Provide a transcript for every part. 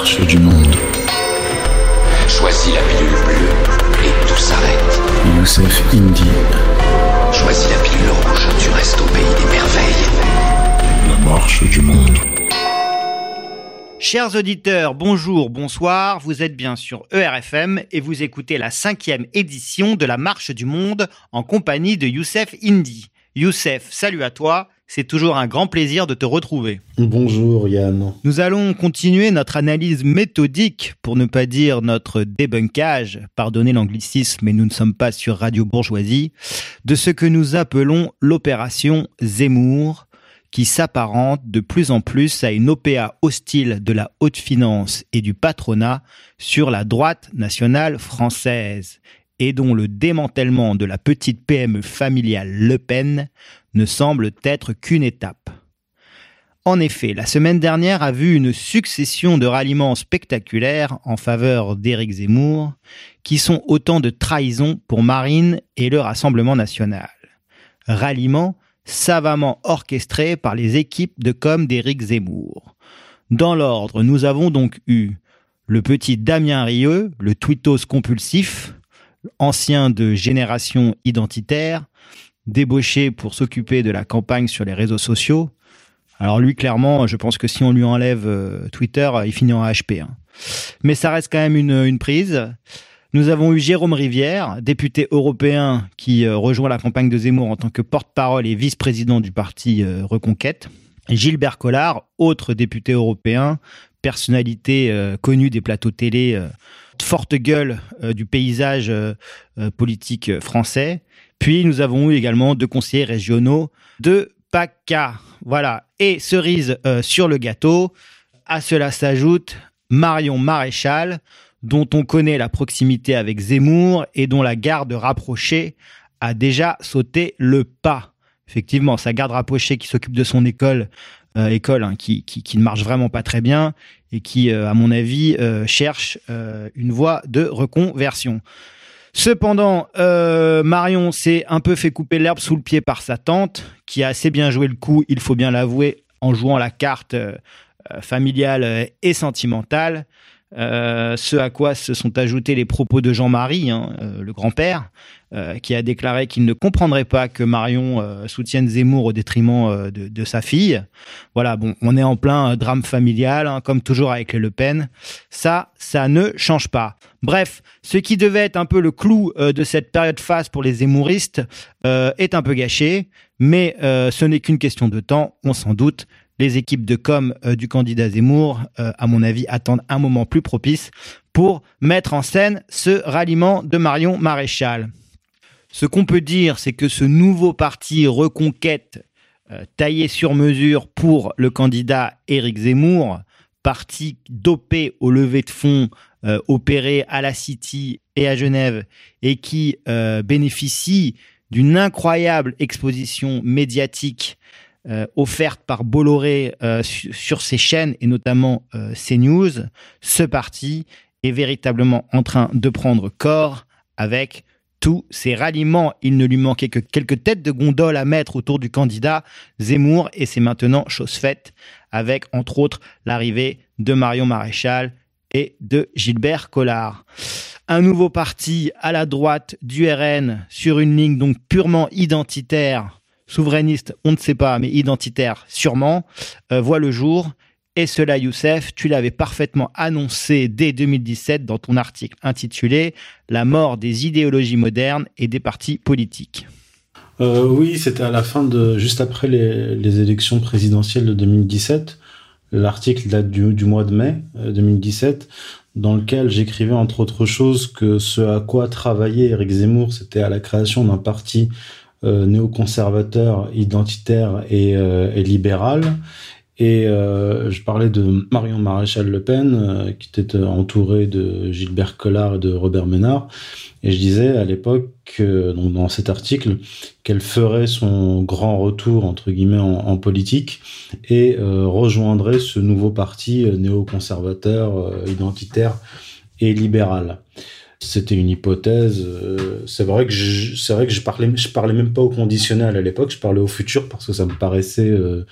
marche du monde. Choisis la pilule bleue et tout s'arrête. Youssef Indy. Choisis la pilule rouge, tu restes au pays des merveilles. La marche du monde. Chers auditeurs, bonjour, bonsoir, vous êtes bien sur ERFM et vous écoutez la cinquième édition de la Marche du Monde en compagnie de Youssef Indy. Youssef, salut à toi, c'est toujours un grand plaisir de te retrouver. Bonjour Yann. Nous allons continuer notre analyse méthodique, pour ne pas dire notre débunkage, pardonnez l'anglicisme, mais nous ne sommes pas sur Radio Bourgeoisie, de ce que nous appelons l'opération Zemmour, qui s'apparente de plus en plus à une OPA hostile de la haute finance et du patronat sur la droite nationale française et dont le démantèlement de la petite PME familiale Le Pen ne semble être qu'une étape. En effet, la semaine dernière a vu une succession de ralliements spectaculaires en faveur d'Éric Zemmour, qui sont autant de trahisons pour Marine et le Rassemblement national. Ralliements savamment orchestrés par les équipes de com d'Éric Zemmour. Dans l'ordre, nous avons donc eu le petit Damien Rieu, le tweetos compulsif, ancien de génération identitaire, débauché pour s'occuper de la campagne sur les réseaux sociaux. Alors lui, clairement, je pense que si on lui enlève euh, Twitter, il finit en HP. Hein. Mais ça reste quand même une, une, prise. Nous avons eu Jérôme Rivière, député européen qui euh, rejoint la campagne de Zemmour en tant que porte-parole et vice-président du parti euh, Reconquête. Gilbert Collard, autre député européen, personnalité connue des plateaux télé forte gueule du paysage politique français. Puis nous avons eu également deux conseillers régionaux de PACA. Voilà. Et cerise sur le gâteau, à cela s'ajoute Marion Maréchal, dont on connaît la proximité avec Zemmour et dont la garde rapprochée a déjà sauté le pas. Effectivement, sa garde rapprochée qui s'occupe de son école euh, école hein, qui, qui, qui, ne marche vraiment pas très bien et qui, euh, à mon avis, euh, cherche une voie de reconversion. Cependant, Marion s'est un peu fait couper l'herbe sous le pied par sa tante, qui a assez bien joué le coup, il faut bien l'avouer, en jouant la carte familiale et sentimentale. Euh, ce à quoi se sont ajoutés les propos de Jean-Marie, hein, euh, le grand-père, euh, qui a déclaré qu'il ne comprendrait pas que Marion soutienne Zemmour au détriment de, sa fille. Voilà, bon, on est en plein drame familial, hein, comme toujours avec les Le Pen. Ça, ça ne change pas. Bref, ce qui devait être un peu le clou de cette période face pour les Zemmouristes est un peu gâché, mais ce n'est qu'une question de temps, on s'en doute les équipes de com euh, du candidat Zemmour, euh, à mon avis, attendent un moment plus propice pour mettre en scène ce ralliement de Marion Maréchal. Ce qu'on peut dire, c'est que ce nouveau parti Reconquête, euh, taillé sur mesure pour le candidat Éric Zemmour, parti dopé au lever de fonds opéré à la City et à Genève, et qui bénéficie d'une incroyable exposition médiatique euh, offerte par Bolloré euh, sur ses chaînes et notamment euh, CNews, ce parti est véritablement en train de prendre corps avec tous ces ralliements. Il ne lui manquait que quelques têtes de gondole à mettre autour du candidat Zemmour et c'est maintenant chose faite avec entre autres l'arrivée de Marion Maréchal et de Gilbert Collard. Un nouveau parti à la droite du RN sur une ligne donc purement identitaire souverainiste, on ne sait pas, mais identitaire sûrement, euh, voit le jour. Et cela, Youssef, tu l'avais parfaitement annoncé dès 2017 dans ton article intitulé La mort des idéologies modernes et des partis politiques. Euh, oui, c'était à la fin de, juste après les, élections présidentielles de 2017. L'article date du, mois de mai 2017, euh, dans lequel j'écrivais entre autres choses que ce à quoi travaillait Eric Zemmour, c'était à la création d'un parti néoconservateur, identitaire et, euh, libéral. Et euh, je parlais de Marion Maréchal Le Pen, euh, qui était entourée de Gilbert Collard et de Robert Ménard. Et je disais à l'époque, dans cet article, qu'elle ferait son grand retour entre guillemets en politique et rejoindrait ce nouveau parti néoconservateur, identitaire et libéral c'était une hypothèse. Euh, c'est vrai que je, c'est vrai que je parlais, je parlais même pas au conditionnel à l'époque. Je parlais au futur parce que ça me paraissait, euh,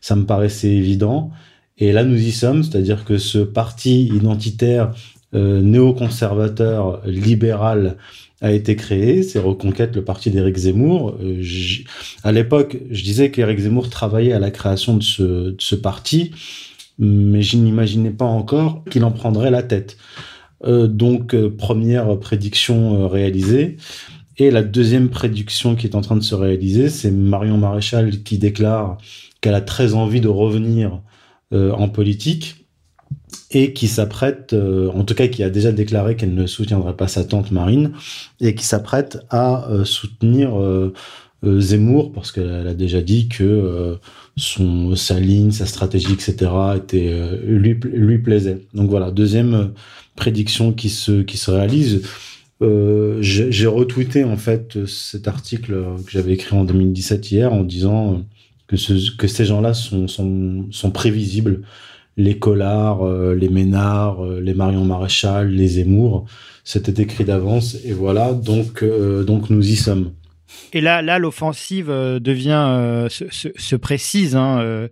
ça me paraissait évident. Et là, nous y sommes, c'est-à-dire que ce parti identitaire néoconservateur libéral a été créé, c'est Reconquête, le parti d'Éric Zemmour. à l'époque, je disais qu'Éric Zemmour travaillait à la création de ce parti, mais je n'imaginais pas encore qu'il en prendrait la tête. Euh, donc, euh, première prédiction euh, réalisée. Et la deuxième prédiction qui est en train de se réaliser, c'est Marion Maréchal qui déclare qu'elle a très envie de revenir en politique et qui s'apprête, en tout cas qui a déjà déclaré qu'elle ne soutiendrait pas sa tante Marine, et qui s'apprête à soutenir Zemmour parce qu'elle a déjà dit que son sa ligne, sa stratégie, etc. était lui lui plaisait. Donc voilà, deuxième prédiction qui se, qui se réalise. Euh, j'ai retweeté en fait cet article que j'avais écrit en 2017 hier en disant que, ce, que ces gens-là sont, sont, sont, prévisibles. Les Collards, euh, les Ménards, euh, les Marion Maréchal, les Zemmour, c'était écrit d'avance et voilà, donc, donc nous y sommes. Et là, là, l'offensive euh, devient euh, se, précise. Hein, euh,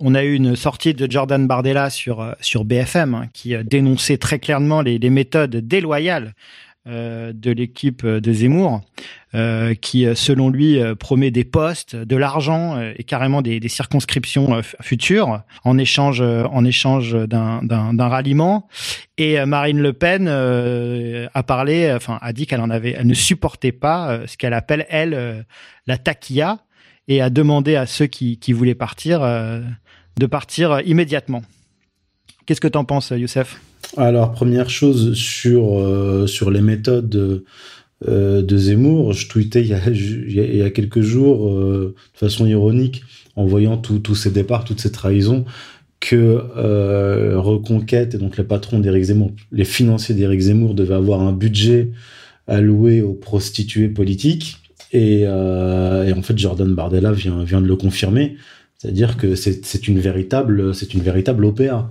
on a eu une sortie de Jordan Bardella sur sur BFM hein, qui dénonçait très clairement les, les méthodes déloyales euh, de l'équipe de Zemmour, euh, qui, selon lui, euh, promet des postes, de l'argent et carrément des, circonscriptions futures en échange, en échange d'un ralliement. Et Marine Le Pen a parlé, enfin, a dit qu'elle en avait, elle ne supportait pas ce qu'elle appelle elle la taquilla et a demandé à ceux qui, qui voulaient partir de partir immédiatement. Qu'est-ce que tu en penses, Youssef? Alors, première chose sur, euh, sur les méthodes euh, de Zemmour, je tweetais il y a, il y a quelques jours, euh, de façon ironique, en voyant tous ces départs, toutes ces trahisons, que Reconquête et donc les patrons d'Éric Zemmour, les financiers d'Éric Zemmour devaient avoir un budget alloué aux prostituées politiques. Et, et en fait, Jordan Bardella vient, vient de le confirmer. C'est-à-dire que c'est une véritable, c'est une véritable OPA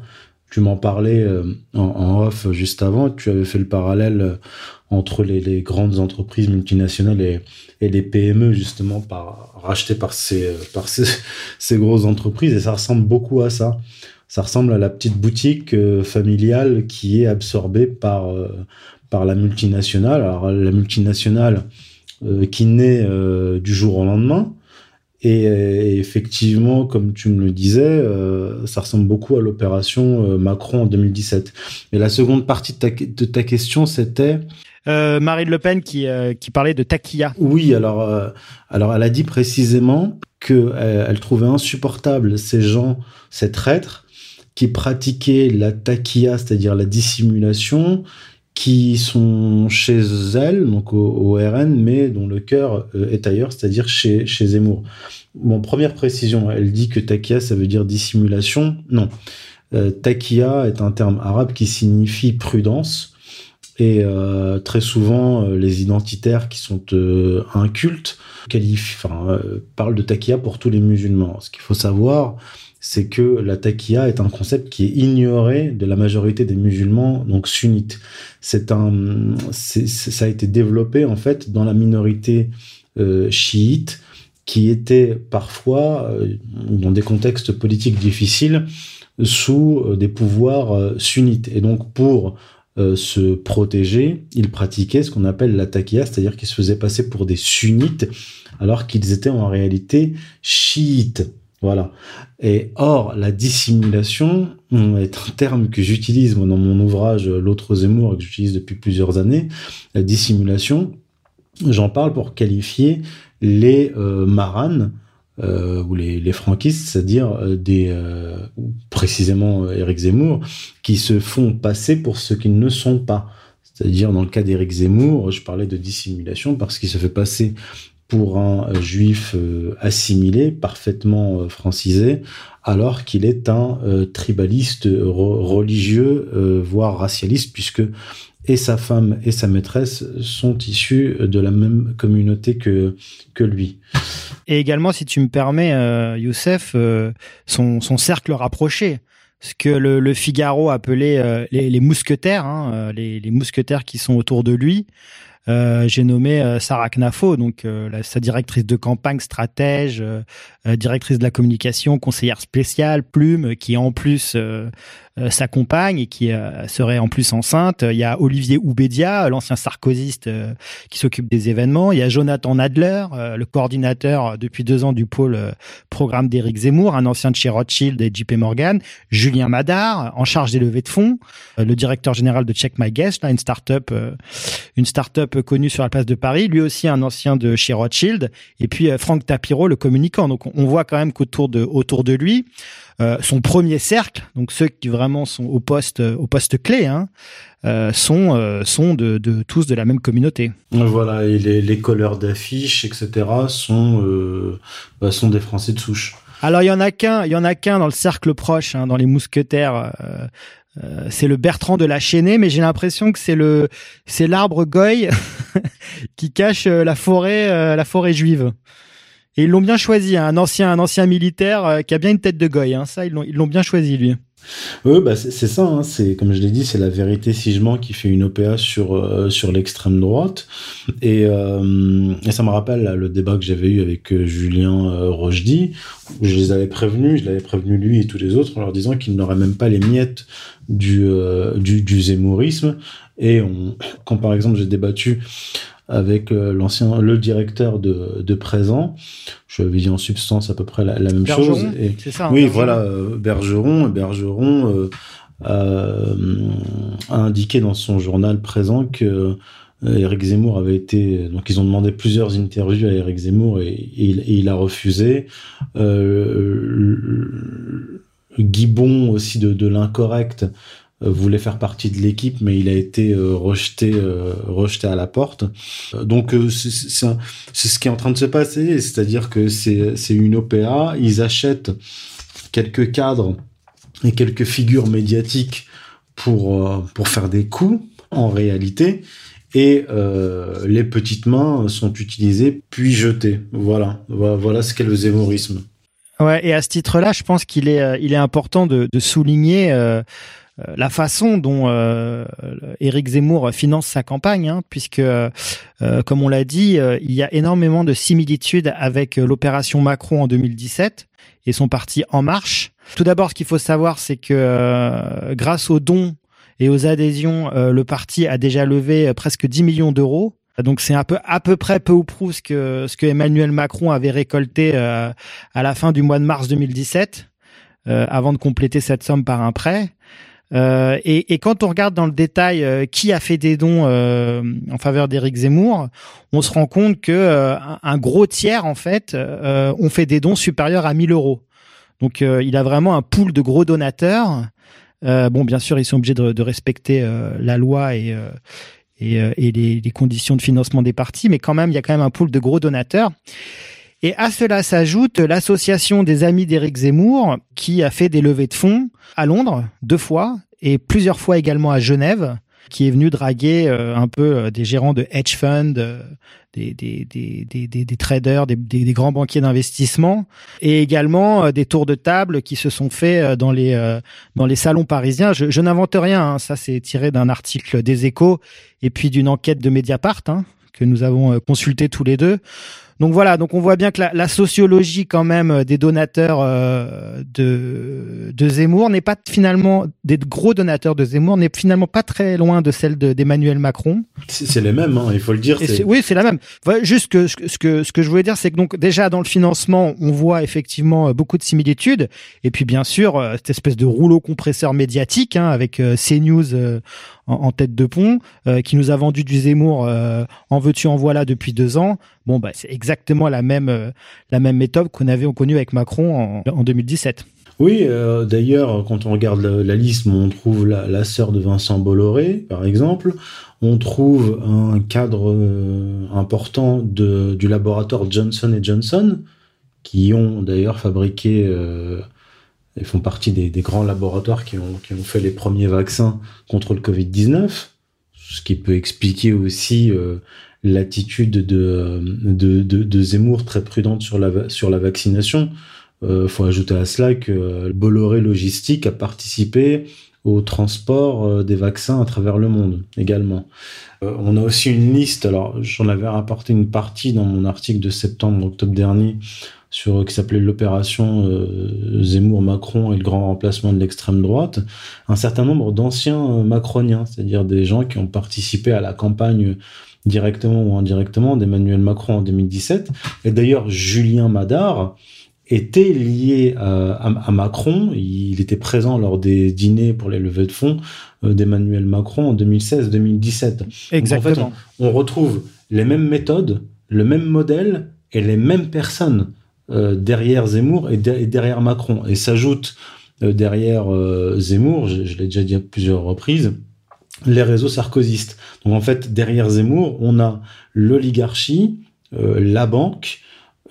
tu m'en parlais euh, en, off juste avant, tu avais fait le parallèle euh, entre les, grandes entreprises multinationales et, les PME justement par, rachetées par ces, euh, par ces, grosses entreprises et ça ressemble beaucoup à ça. Ça ressemble à la petite boutique familiale qui est absorbée par, par la multinationale. Alors la multinationale qui naît du jour au lendemain, et, effectivement, comme tu me le disais, euh, ça ressemble beaucoup à l'opération euh, Macron en 2017. Et la seconde partie de ta, de ta question, c'était? Euh, Marine Le Pen qui, euh, qui parlait de taquilla. Oui, alors, euh, alors elle a dit précisément que elle, trouvait insupportable ces gens, ces traîtres, qui pratiquaient la taquilla, c'est-à-dire la dissimulation, qui sont chez elle, donc au, RN, mais dont le cœur euh, est ailleurs, c'est-à-dire chez, chez Zemmour. Bon, première précision, elle dit que takia, ça veut dire dissimulation. Non. Euh, takia est un terme arabe qui signifie prudence. Et euh, très souvent, euh, les identitaires qui sont incultes enfin, parlent de takia pour tous les musulmans. Ce qu'il faut savoir, c'est que la taqiyya est un concept qui est ignoré de la majorité des musulmans, donc sunnites. C'est un, ça a été développé en fait dans la minorité euh, chiite, qui était parfois, euh, dans des contextes politiques difficiles, sous euh, des pouvoirs sunnites. Et donc pour se protéger, ils pratiquaient ce qu'on appelle la taqiyya, c'est-à-dire qu'ils se faisaient passer pour des sunnites, alors qu'ils étaient en réalité chiites. Voilà. Et or, la dissimulation est un terme que j'utilise dans mon ouvrage L'autre Zemmour, que j'utilise depuis plusieurs années. La dissimulation, j'en parle pour qualifier les euh, maranes euh, ou les, les franquistes, c'est-à-dire euh, des euh, précisément Éric Zemmour, qui se font passer pour ce qu'ils ne sont pas. C'est-à-dire dans le cas d'Éric Zemmour, je parlais de dissimulation parce qu'il se fait passer pour un euh, juif euh, assimilé, parfaitement euh, francisé, alors qu'il est un tribaliste religieux, voire racialiste, puisque et sa femme et sa maîtresse sont issus de la même communauté que, que lui. Et également, si tu me permets, Youssef, son, cercle rapproché ce que le, Figaro appelait les, mousquetaires, hein, les, mousquetaires qui sont autour de lui, euh, j'ai nommé euh, Sarah Knafo, donc euh, la, sa directrice de campagne, stratège, directrice de la communication, conseillère spéciale, plume, qui en plus s'accompagne et qui serait en plus enceinte. Il y a Olivier Oubédia, l'ancien sarkozyste qui s'occupe des événements. Il y a Jonathan Nadler, le coordinateur depuis deux ans du pôle programme d'Éric Zemmour, un ancien de chez Rothschild et JP Morgan. Julien Madar, en charge des levées de fonds, le directeur général de Check My Guest, là, une start-up, une start-up connu sur la place de Paris, lui aussi un ancien de chez Rothschild, et puis euh, Franck Tapiro, le communicant. Donc on voit quand même qu'autour de autour de lui, euh, son premier cercle, donc ceux qui vraiment sont au poste au poste clé, hein, euh, sont sont de, de, tous de la même communauté. Voilà, et les, les colleurs d'affiches, etc. sont bah, sont des Français de souche. Alors il y en a qu'un, il y en a qu'un dans le cercle proche, hein, dans les mousquetaires. Euh, c'est le Bertrand de la Chaînée, mais j'ai l'impression que c'est le c'est l'arbre goy qui cache euh, la forêt euh, la forêt juive. Et ils l'ont bien choisi, hein, un ancien un ancien militaire qui a bien une tête de goy. Hein, ça ils l'ont bien choisi lui. Oui, bah c'est ça. Hein, c'est comme je l'ai dit, c'est la vérité Sigement qui fait une OPA sur euh, sur l'extrême droite. Et, euh, ça me rappelle le débat que j'avais eu avec euh, Julien euh, où je les avais prévenus, je l'avais prévenu lui et tous les autres en leur disant qu'ils n'auraient même pas les miettes du du, du zémourisme. Et quand par exemple j'ai débattu avec euh, l'ancien, le directeur de, de présent. Je avais dit en substance à peu près la, même chose. Et, ça, oui, voilà, euh, Bergeron, Bergeron euh, a indiqué dans son journal présent que Eric Zemmour avait été donc ils ont demandé plusieurs interviews à Eric Zemmour et, il, a refusé. Euh, Guibon aussi de, de l'incorrect voulait faire partie de l'équipe, mais il a été euh, rejeté, euh, rejeté à la porte. Donc c'est ce qui est en train de se passer, c'est-à-dire que c'est une OPA, ils achètent quelques cadres et quelques figures médiatiques pour pour faire des coups en réalité et les petites mains sont utilisées puis jetées. Voilà, voilà, ce qu'est le zémorisme. Ouais, et à ce titre-là, je pense qu'il est, est important de, souligner euh, la façon dont euh, Éric Zemmour finance sa campagne, hein, puisque, euh, comme on l'a dit, il y a énormément de similitudes avec l'opération Macron en 2017 et son parti En Marche. Tout d'abord, ce qu'il faut savoir, c'est que grâce aux dons et aux adhésions, le parti a déjà levé presque 10 millions d'euros. Donc c'est un peu à peu près peu ou prou ce que ce que Emmanuel Macron avait récolté à la fin du mois de mars 2017 avant de compléter cette somme par un prêt. Euh, et, et, quand on regarde dans le détail euh, qui a fait des dons euh, en faveur d'Éric Zemmour, on se rend compte que euh, un gros tiers en fait ont fait des dons supérieurs à 1000 euros. Donc il a vraiment un pool de gros donateurs. bon, bien sûr, ils sont obligés de, de respecter la loi et et, et les, les, conditions de financement des partis, mais quand même, il y a quand même un pool de gros donateurs. Et à cela s'ajoute l'association des amis d'Éric Zemmour, qui a fait des levées de fonds à Londres deux fois et plusieurs fois également à Genève, qui est venu draguer euh, un peu euh, des gérants de hedge funds, euh, des, des, des, des, traders, des, grands banquiers d'investissement, et également des tours de table qui se sont faits dans les dans les salons parisiens. Je, je n'invente rien, hein, ça c'est tiré d'un article des Échos et puis d'une enquête de Mediapart hein, que nous avons consulté tous les deux. Donc voilà, donc on voit bien que la, sociologie quand même euh, des donateurs euh, de, de Zemmour n'est pas finalement des gros donateurs de Zemmour n'est finalement pas très loin de celle d'Emmanuel Macron. C'est les mêmes, hein, il faut le dire. oui, c'est la même. juste que ce que ce que je voulais dire, c'est que donc déjà dans le financement, on voit effectivement euh, beaucoup de similitudes. Et puis bien sûr cette espèce de rouleau compresseur médiatique hein, avec CNews en, tête de pont, euh, qui nous a vendu du Zemmour euh, en veux-tu en voilà depuis deux ans. Bon, bah, c'est exactement la même, euh, la même méthode qu'on avait connu avec Macron en, 2017. Oui, d'ailleurs, quand on regarde la, liste, on trouve la, sœur de Vincent Bolloré, par exemple. On trouve un cadre important de, du laboratoire Johnson Johnson, qui ont d'ailleurs fabriqué ils font partie des, grands laboratoires qui ont, fait les premiers vaccins contre le Covid-19, ce qui peut expliquer aussi euh, l'attitude de, Zemmour très prudente sur la, vaccination. Il euh, faut ajouter à cela que Bolloré Logistique a participé au transport des vaccins à travers le monde également. on a aussi une liste, alors j'en avais rapporté une partie dans mon article de septembre-octobre dernier, sur qui s'appelait l'opération Zemmour-Macron et le grand remplacement de l'extrême droite, un certain nombre d'anciens macroniens, c'est-à-dire des gens qui ont participé à la campagne directement ou indirectement d'Emmanuel Macron en 2017. Et d'ailleurs, Julien Madar était lié à, Macron. Il était présent lors des dîners pour les levées de fonds euh, d'Emmanuel Macron en 2016-2017. Exactement. en fait, on, retrouve les mêmes méthodes, le même modèle et les mêmes personnes euh, derrière Zemmour et, derrière Macron. Et s'ajoute euh, derrière Zemmour, je, l'ai déjà dit à plusieurs reprises, les réseaux sarkozystes. Donc en fait, derrière Zemmour, on a l'oligarchie, euh, la banque,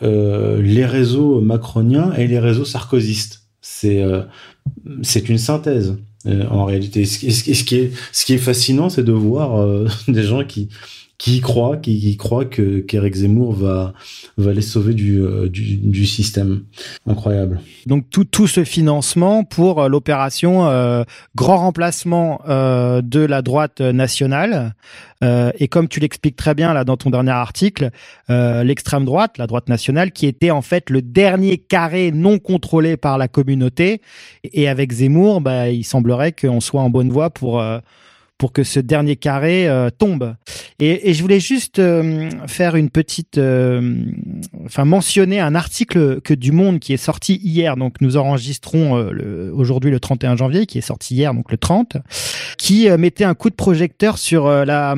euh, les réseaux macroniens et les réseaux sarkozystes. C'est euh, c'est une synthèse en réalité. Ce, qui est ce qui est fascinant, c'est de voir des gens qui qui croit, qui, qui croit que qu'Éric Zemmour va va les sauver du, euh, du, du système. Incroyable. Donc tout tout ce financement pour euh, l'opération euh, grand remplacement euh, de la droite nationale euh, et comme tu l'expliques très bien là dans ton dernier article, l'extrême droite, la droite nationale, qui était en fait le dernier carré non contrôlé par la communauté et avec Zemmour, bah, il semblerait qu'on soit en bonne voie pour pour que ce dernier carré euh, tombe. Et, et, je voulais juste euh, faire une petite, euh, enfin mentionner un article que du Monde qui est sorti hier. Donc nous enregistrons aujourd'hui le 31 janvier, qui est sorti hier, donc le 30, qui mettait un coup de projecteur sur la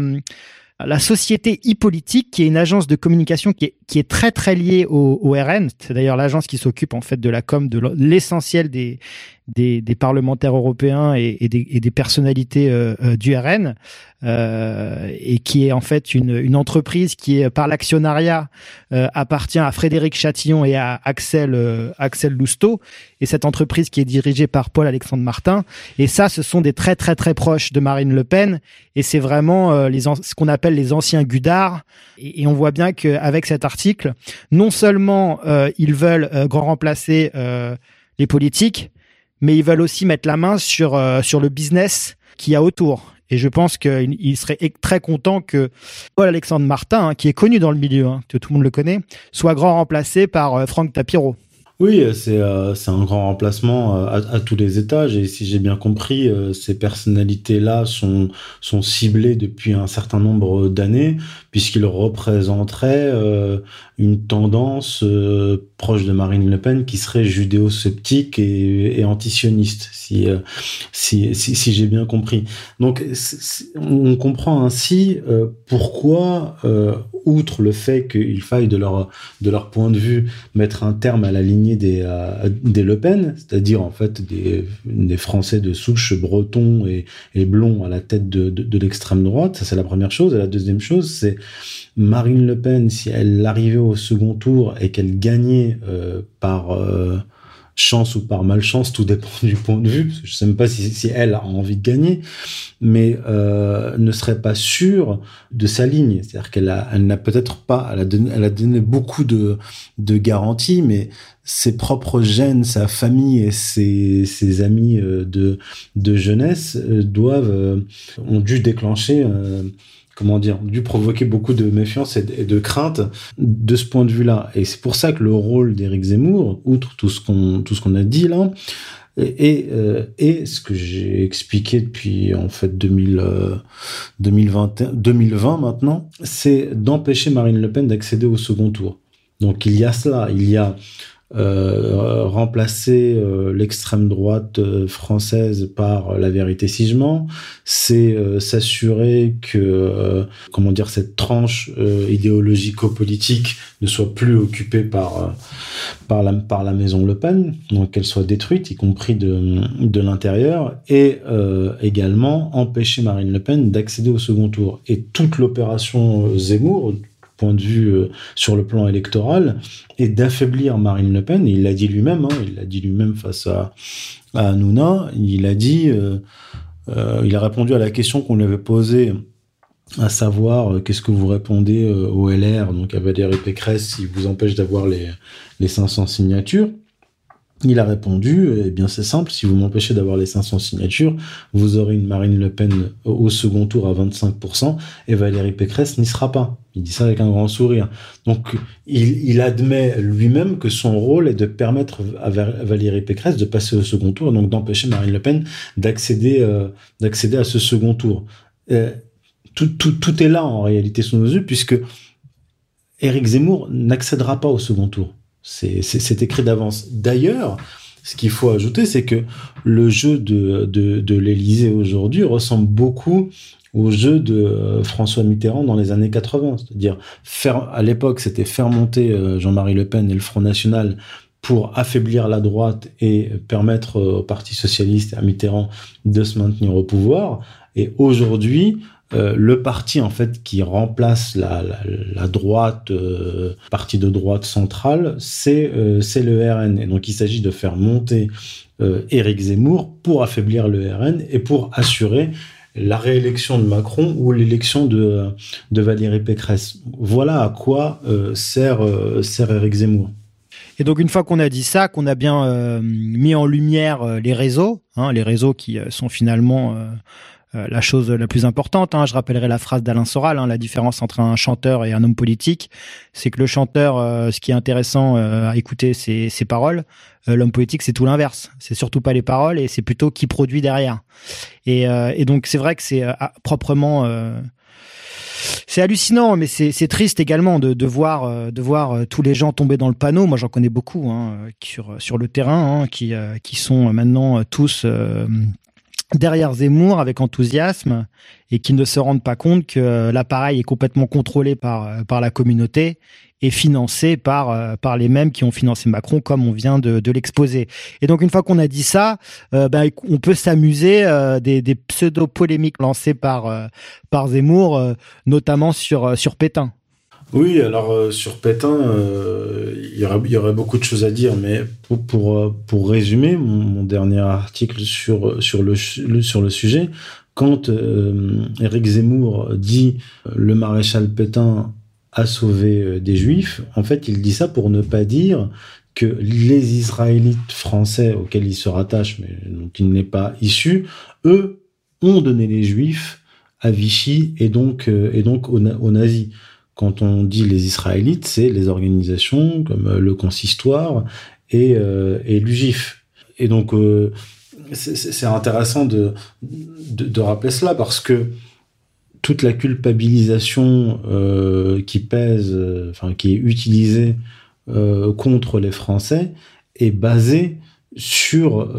la société e-politique, qui est une agence de communication qui est, qui est très très liée au, au RN. C'est d'ailleurs l'agence qui s'occupe en fait de la com de l'essentiel des, des, des, parlementaires européens et, et, des, et des, personnalités euh, euh du RN, euh, et qui est en fait une, une entreprise qui est par l'actionnariat euh, appartient à Frédéric Chatillon et à Axel euh, Axel Lousteau, et cette entreprise qui est dirigée par Paul Alexandre Martin. Et ça, ce sont des très très très proches de Marine Le Pen, et c'est vraiment les ce qu'on appelle les anciens Gudards. Et, et on voit bien qu'avec cet article, non seulement ils veulent grand remplacer les politiques, mais ils veulent aussi mettre la main sur euh, sur le business qu'il y a autour. Et je pense qu'il serait très content que Paul Alexandre Martin, hein, qui est connu dans le milieu, hein, que tout le monde le connaît, soit grand remplacé par euh, Franck Tapiro. Oui, c'est euh, un grand remplacement à, tous les étages et si j'ai bien compris, ces personnalités-là sont, sont ciblées depuis un certain nombre d'années puisqu'ils représenteraient une tendance euh, proche de Marine Le Pen qui serait judéo-sceptique et, et antisioniste, si, si, si, si j'ai bien compris. Donc on comprend ainsi pourquoi, outre le fait qu'il faille de leur, de leur point de vue mettre un terme à la lignée des, euh, des Le Pen, c'est-à-dire en fait des, des Français de souche breton et, et blond à la tête de, de, de l'extrême droite. Ça, c'est la première chose. Et la deuxième chose, c'est Marine Le Pen, si elle arrivait au second tour et qu'elle gagnait euh, par euh, chance ou par malchance, tout dépend du point de vue, je sais même pas si, elle a envie de gagner, mais euh, ne serait pas sûre de sa ligne. C'est-à-dire qu'elle a, elle n'a peut-être pas, elle a donné, a beaucoup de, de garanties, mais ses propres gènes, sa famille et ses, ses amis de, de jeunesse doivent, ont dû déclencher comment dire, dû provoquer beaucoup de méfiance et de, crainte de ce point de vue-là. Et c'est pour ça que le rôle d'Éric Zemmour, outre tout ce qu'on a dit là, et, euh, et ce que j'ai expliqué depuis en fait 2000, 2020, 2020 maintenant, c'est d'empêcher Marine Le Pen d'accéder au second tour. Donc il y a cela, il y a euh, remplacer euh, l'extrême droite euh, française par la vérité sigement, c'est s'assurer que comment dire cette tranche idéologico-politique ne soit plus occupée par par la par la maison Le Pen, donc qu'elle soit détruite, y compris de de l'intérieur, et également empêcher Marine Le Pen d'accéder au second tour. Et toute l'opération Zemmour de vue euh, sur le plan électoral et d'affaiblir Marine Le Pen. il l'a dit lui-même, hein, il l'a dit lui-même face à, à Hanouna. Il a dit, euh, euh, il a répondu à la question qu'on lui avait posée, à savoir qu'est-ce que vous répondez au LR, donc à Valérie Pécresse, s'il vous empêche d'avoir les, les 500 signatures. Il a répondu, eh bien c'est simple, si vous m'empêchez d'avoir les 500 signatures, vous aurez une Marine Le Pen au second tour à 25% et Valérie Pécresse n'y sera pas. Il dit ça avec un grand sourire. Donc il, admet lui-même que son rôle est de permettre à Valérie Pécresse de passer au second tour donc d'empêcher Marine Le Pen d'accéder euh, à ce second tour. Euh, tout, tout, tout est là en réalité sous nos yeux puisque Éric Zemmour n'accédera pas au second tour. C'est écrit d'avance. D'ailleurs, ce qu'il faut ajouter, c'est que le jeu de, de, l'Élysée aujourd'hui ressemble beaucoup au jeu de euh, François Mitterrand dans les années 80. C'est-à-dire, à l'époque, c'était faire monter euh, Jean-Marie Le Pen et le Front National pour affaiblir la droite et permettre euh, au Parti Socialiste et à Mitterrand de se maintenir au pouvoir. Et aujourd'hui, euh, le parti en fait qui remplace la, droite, euh, parti de droite centrale, c'est euh, le RN. Et donc il s'agit de faire monter Éric Zemmour pour affaiblir le RN et pour assurer la réélection de Macron ou l'élection de, de Valérie Pécresse. Voilà à quoi sert, sert Éric Zemmour. Et donc une fois qu'on a dit ça, qu'on a bien mis en lumière les réseaux, hein, les réseaux qui sont finalement euh, la chose la plus importante. Hein, je rappellerai la phrase d'Alain Soral, hein, la différence entre un chanteur et un homme politique, c'est que le chanteur, euh, ce qui est intéressant euh, à écouter, c'est ses paroles. L'homme politique, c'est tout l'inverse. C'est surtout pas les paroles et c'est plutôt qui produit derrière. Et, et donc c'est vrai que c'est proprement c'est hallucinant, mais c'est triste également de, de voir de voir tous les gens tomber dans le panneau. Moi, j'en connais beaucoup hein, sur sur le terrain, hein, qui qui sont maintenant tous derrière Zemmour avec enthousiasme et qui ne se rendent pas compte que l'appareil est complètement contrôlé par, par la communauté et financé par, euh, par les mêmes qui ont financé Macron, comme on vient de, de l'exposer. Et donc, une fois qu'on a dit ça, euh, ben, on peut s'amuser euh, des, des pseudo-polémiques lancées par, par Zemmour, notamment sur, sur Pétain. Oui, alors euh, sur Pétain, euh, il y, aurait, beaucoup de choses à dire, mais pour, euh, résumer mon, dernier article sur, le, sujet, quand Éric Zemmour dit le maréchal Pétain a sauvé des juifs, en fait, il dit ça pour ne pas dire que les Israélites français auxquels il se rattache, mais dont il n'est pas issu, eux ont donné les juifs à Vichy et donc aux nazis quand on dit les Israélites, c'est les organisations comme euh, le consistoire et, euh, et l'UGIF. Et donc, euh, c'est intéressant de, de, rappeler cela parce que toute la culpabilisation qui pèse, enfin qui est utilisée contre les Français est basée sur,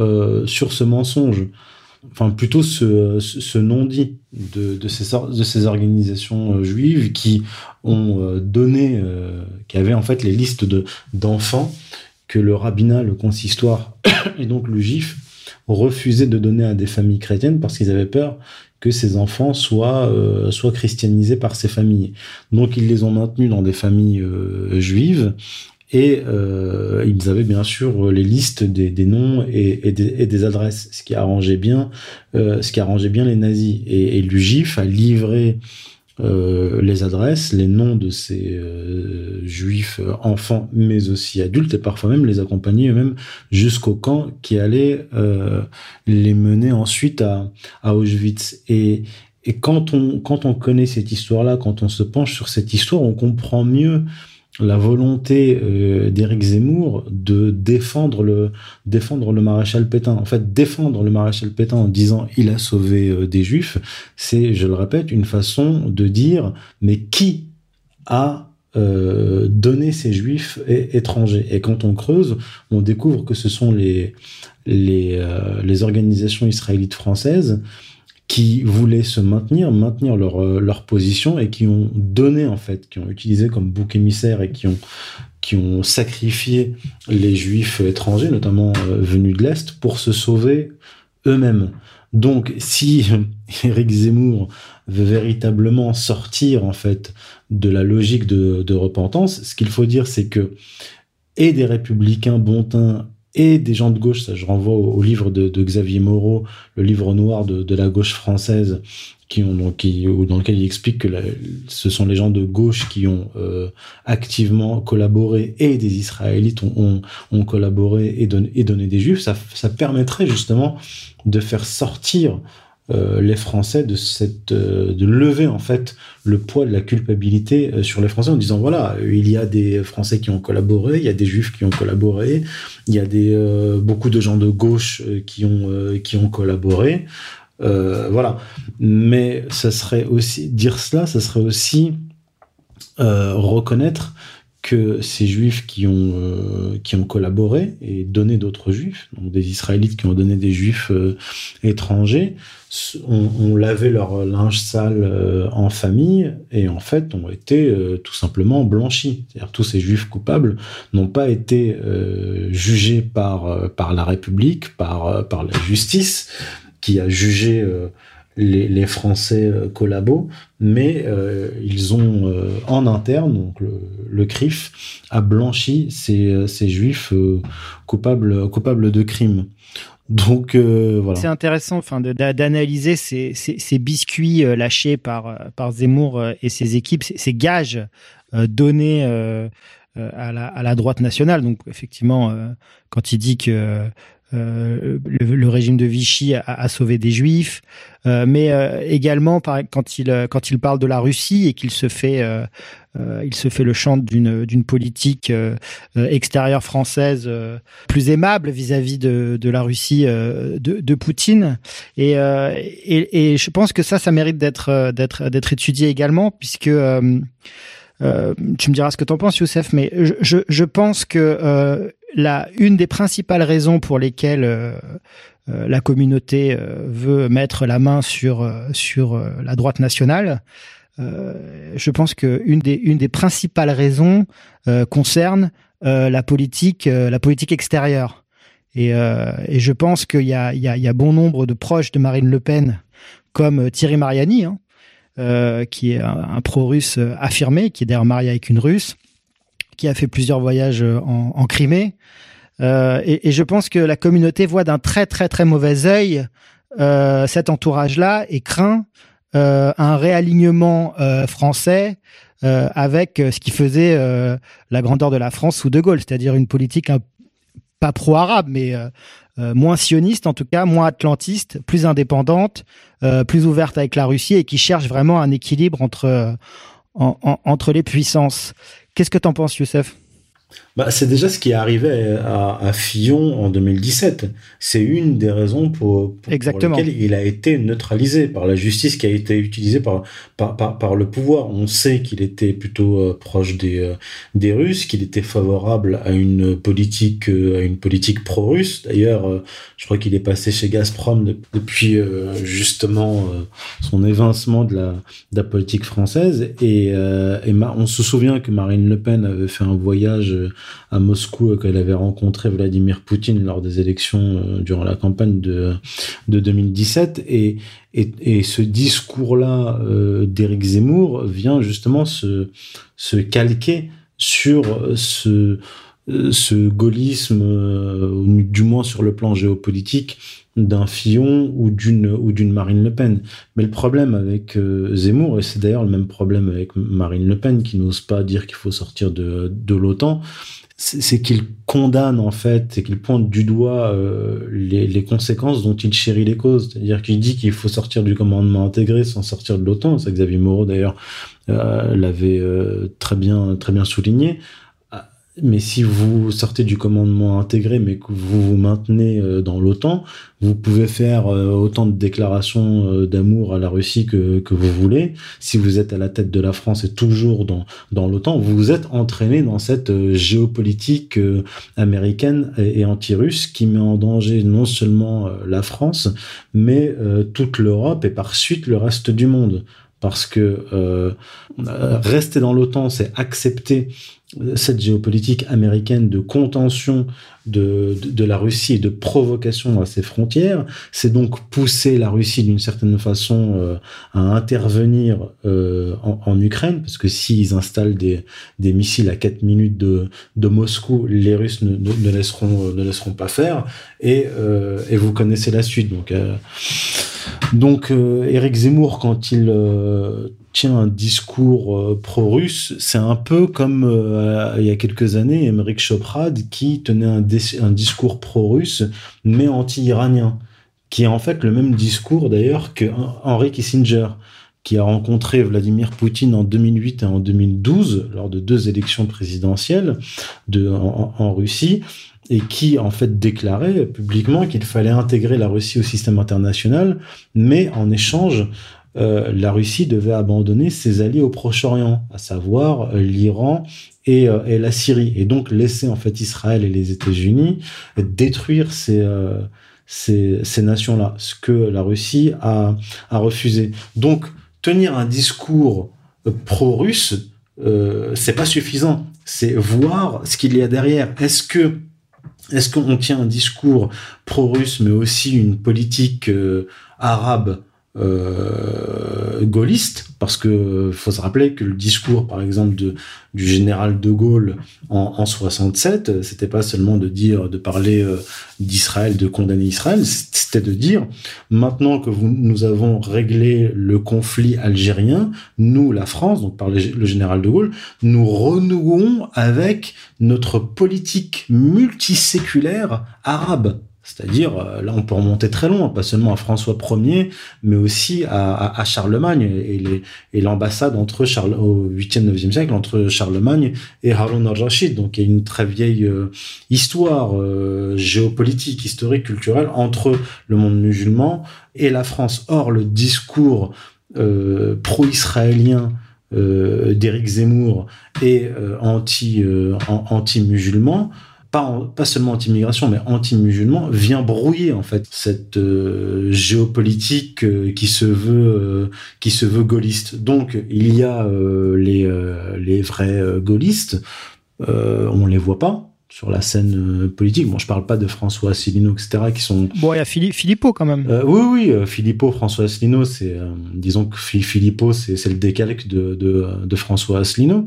sur ce mensonge enfin plutôt ce, ce non-dit de, de, ces, de ces organisations euh, juives qui ont euh, donné, euh, qui avaient en fait les listes de d'enfants que le rabbinat, le consistoire et donc le juif refusaient de donner à des familles chrétiennes parce qu'ils avaient peur que ces enfants soient, soient christianisés par ces familles. Donc ils les ont maintenus dans des familles juives et euh, ils avaient bien sûr les listes des, noms et, des, adresses, ce qui arrangeait bien, euh, ce qui arrangeait bien les nazis. Et, et l'UGIF a livré euh, les adresses, les noms de ces euh, juifs enfants, mais aussi adultes, et parfois même les accompagner eux-mêmes jusqu'au camp qui allait euh, les mener ensuite à, à Auschwitz. Et, et quand on quand on connaît cette histoire-là, quand on se penche sur cette histoire, on comprend mieux la volonté euh, d'Éric Zemmour de défendre le maréchal Pétain. En fait, défendre le maréchal Pétain en disant il a sauvé euh, des juifs, c'est, je le répète, une façon de dire mais qui a euh, donné ces juifs étrangers? Et quand on creuse, on découvre que ce sont les organisations israélites françaises qui voulaient se maintenir, maintenir leur, euh, leur position et qui ont donné en fait, qui ont utilisé comme bouc émissaire et qui ont, qui ont sacrifié les juifs étrangers, notamment euh, venus de l'Est, pour se sauver eux-mêmes. Donc si Éric Zemmour veut véritablement sortir en fait de la logique de, de repentance, ce qu'il faut dire c'est que et des républicains bontins et des gens de gauche, ça je renvoie au, livre de, Xavier Moreau, le livre noir de, la gauche française, qui ont, donc, qui, dans lequel il explique que ce sont les gens de gauche qui ont euh, activement collaboré et des Israélites ont, ont, collaboré et donné, et donné des Juifs, ça, ça permettrait justement de faire sortir euh, les Français de cette euh, de lever en fait le poids de la culpabilité euh, sur les Français en disant voilà il y a des Français qui ont collaboré il y a des Juifs qui ont collaboré il y a des beaucoup de gens de gauche qui ont qui ont collaboré. Voilà. Mais ça serait aussi dire cela ça serait aussi reconnaître que ces juifs qui ont, euh, qui ont collaboré et donné d'autres juifs, donc des israélites qui ont donné des juifs euh, étrangers, ont, lavé leur linge sale euh, en famille et en fait ont été tout simplement blanchis. C'est-à-dire tous ces juifs coupables n'ont pas été jugés par, par la République, par, par la justice qui a jugé les, Français euh, collabos, mais euh, ils ont euh, en interne, donc le, CRIF a blanchi ces, ces juifs coupables, coupables de crimes. Donc voilà. C'est intéressant, enfin, d'analyser ces, ces, ces, biscuits lâchés par par Zemmour et ses équipes, ces, ces gages donnés à la, à la droite nationale. Donc effectivement, quand il dit que euh, le, régime de Vichy a, sauvé des juifs, euh, mais euh, également quand il quand il parle de la Russie et qu'il se fait il se fait le chant d'une d'une politique extérieure française plus aimable vis-à-vis de, de la Russie de, de Poutine. Et, et, et je pense que ça ça mérite d'être d'être d'être étudié également puisque euh, tu me diras ce que tu en penses, Youssef, mais je, je, je pense que euh, la, une des principales raisons pour lesquelles euh, euh la communauté euh, veut mettre la main sur, sur la droite nationale, je pense que une des, une des principales raisons concerne la politique, la politique extérieure. Et, et je pense qu'il y a, il y, a, il y a bon nombre de proches de Marine Le Pen, comme Thierry Mariani, hein, euh, qui est un, pro-russe affirmé, qui est d'ailleurs marié avec une russe, qui a fait plusieurs voyages en, en Crimée. Euh, et, et, je pense que la communauté voit d'un très très très mauvais œil euh, cet entourage-là et craint euh, un réalignement euh, français avec ce qui faisait la grandeur de la France sous De Gaulle, c'est-à-dire une politique un, pas pro-arabe, mais euh, moins sioniste en tout cas, moins atlantiste, plus indépendante, euh, plus ouverte avec la Russie et qui cherche vraiment un équilibre entre, euh, entre les puissances. Qu'est-ce que tu en penses, Youssef? Bah, c'est déjà ce qui est arrivé à, à Fillon en 2017. C'est une des raisons pour, pour, lesquelles il a été neutralisé par la justice qui a été utilisée par, par, par, par le pouvoir. On sait qu'il était plutôt euh, proche des, euh, des Russes, qu'il était favorable à une politique, euh, à une politique pro-russe. D'ailleurs, je crois qu'il est passé chez Gazprom depuis justement son évincement de la, de la politique française. Et, et on se souvient que Marine Le Pen avait fait un voyage à Moscou euh, qu'elle avait rencontré Vladimir Poutine lors des élections euh, durant la campagne de, de 2017 et, et, et ce discours-là euh, d'Éric Zemmour vient justement se, se calquer sur ce, ce gaullisme, du moins sur le plan géopolitique, d'un Fillon ou d'une ou d'une Marine Le Pen. Mais le problème avec Zemmour, et c'est d'ailleurs le même problème avec Marine Le Pen qui n'ose pas dire qu'il faut sortir de, de l'OTAN, c'est qu'il condamne en fait, et qu'il pointe du doigt euh, les, les, conséquences dont il chérit les causes. C'est-à-dire qu'il dit qu'il faut sortir du commandement intégré sans sortir de l'OTAN. C'est Xavier Moreau d'ailleurs euh, l'avait euh, très bien très bien souligné. Mais si vous sortez du commandement intégré, mais que vous vous maintenez euh, dans l'OTAN, vous pouvez faire euh, autant de déclarations euh, d'amour à la Russie que, que vous voulez. Si vous êtes à la tête de la France et toujours dans, dans l'OTAN, vous vous êtes entraîné dans cette géopolitique américaine et, anti-russe qui met en danger non seulement la France, mais toute l'Europe et par suite le reste du monde. Parce que rester dans l'OTAN, c'est accepter cette géopolitique américaine de contention de, de, la Russie et de provocation à ses frontières, c'est donc pousser la Russie d'une certaine façon euh, à intervenir euh, en, en, Ukraine, parce que s'ils installent des, des missiles à 4 minutes de, de Moscou, les Russes ne, ne, laisseront, ne laisseront pas faire, et, euh, et vous connaissez la suite. Donc, donc Eric Zemmour, quand il tient un discours euh, pro-russe, c'est un peu comme euh, il y a quelques années, Emmerich Choprad qui tenait un, discours pro-russe, mais anti-iranien, qui est en fait le même discours d'ailleurs que Henry Kissinger, qui a rencontré Vladimir Poutine en 2008 et en 2012 lors de deux élections présidentielles de, en, en Russie et qui en fait déclarait publiquement qu'il fallait intégrer la Russie au système international, mais en échange euh, la Russie devait abandonner ses alliés au Proche-Orient, à savoir euh, l'Iran et, euh, et, la Syrie, et donc laisser en fait Israël et les États-Unis détruire ces, nations-là, ce que la Russie a, refusé. Donc tenir un discours pro-russe, c'est pas suffisant. C'est voir ce qu'il y a derrière. Est-ce qu'on tient un discours pro-russe, mais aussi une politique arabe euh, gaulliste, parce que faut se rappeler que le discours, par exemple, de, du général de Gaulle en, en 67, c'était pas seulement de dire, de parler euh, d'Israël, de condamner Israël, c'était de dire, maintenant que nous avons réglé le conflit algérien, nous, la France, donc par le, le général de Gaulle, nous renouons avec notre politique multiséculaire arabe c'est-à-dire, euh, là, on peut remonter très loin, pas seulement à François Ier, mais aussi à, Charlemagne et l'ambassade entre Charles, au 8e, 9e siècle entre Charlemagne et Harun al-Rashid. Donc, il y a une très vieille euh, histoire euh, géopolitique, historique, culturelle entre le monde musulman et la France. Or, le discours pro-israélien d'Éric Zemmour et anti, anti-musulman pas, seulement anti-immigration, mais anti-musulman, vient brouiller en fait cette euh, géopolitique euh, qui se veut euh, qui se veut gaulliste. Donc il y a les les vrais gaullistes, on les voit pas sur la scène euh, politique. Bon, je parle pas de François Asselineau, etc., qui sont... Bon, il y a Philippot quand même. Euh, oui, oui, euh, Philippot, François Asselineau, c'est... Euh, disons que Philippot, c'est le décalque de, de, de, François Asselineau.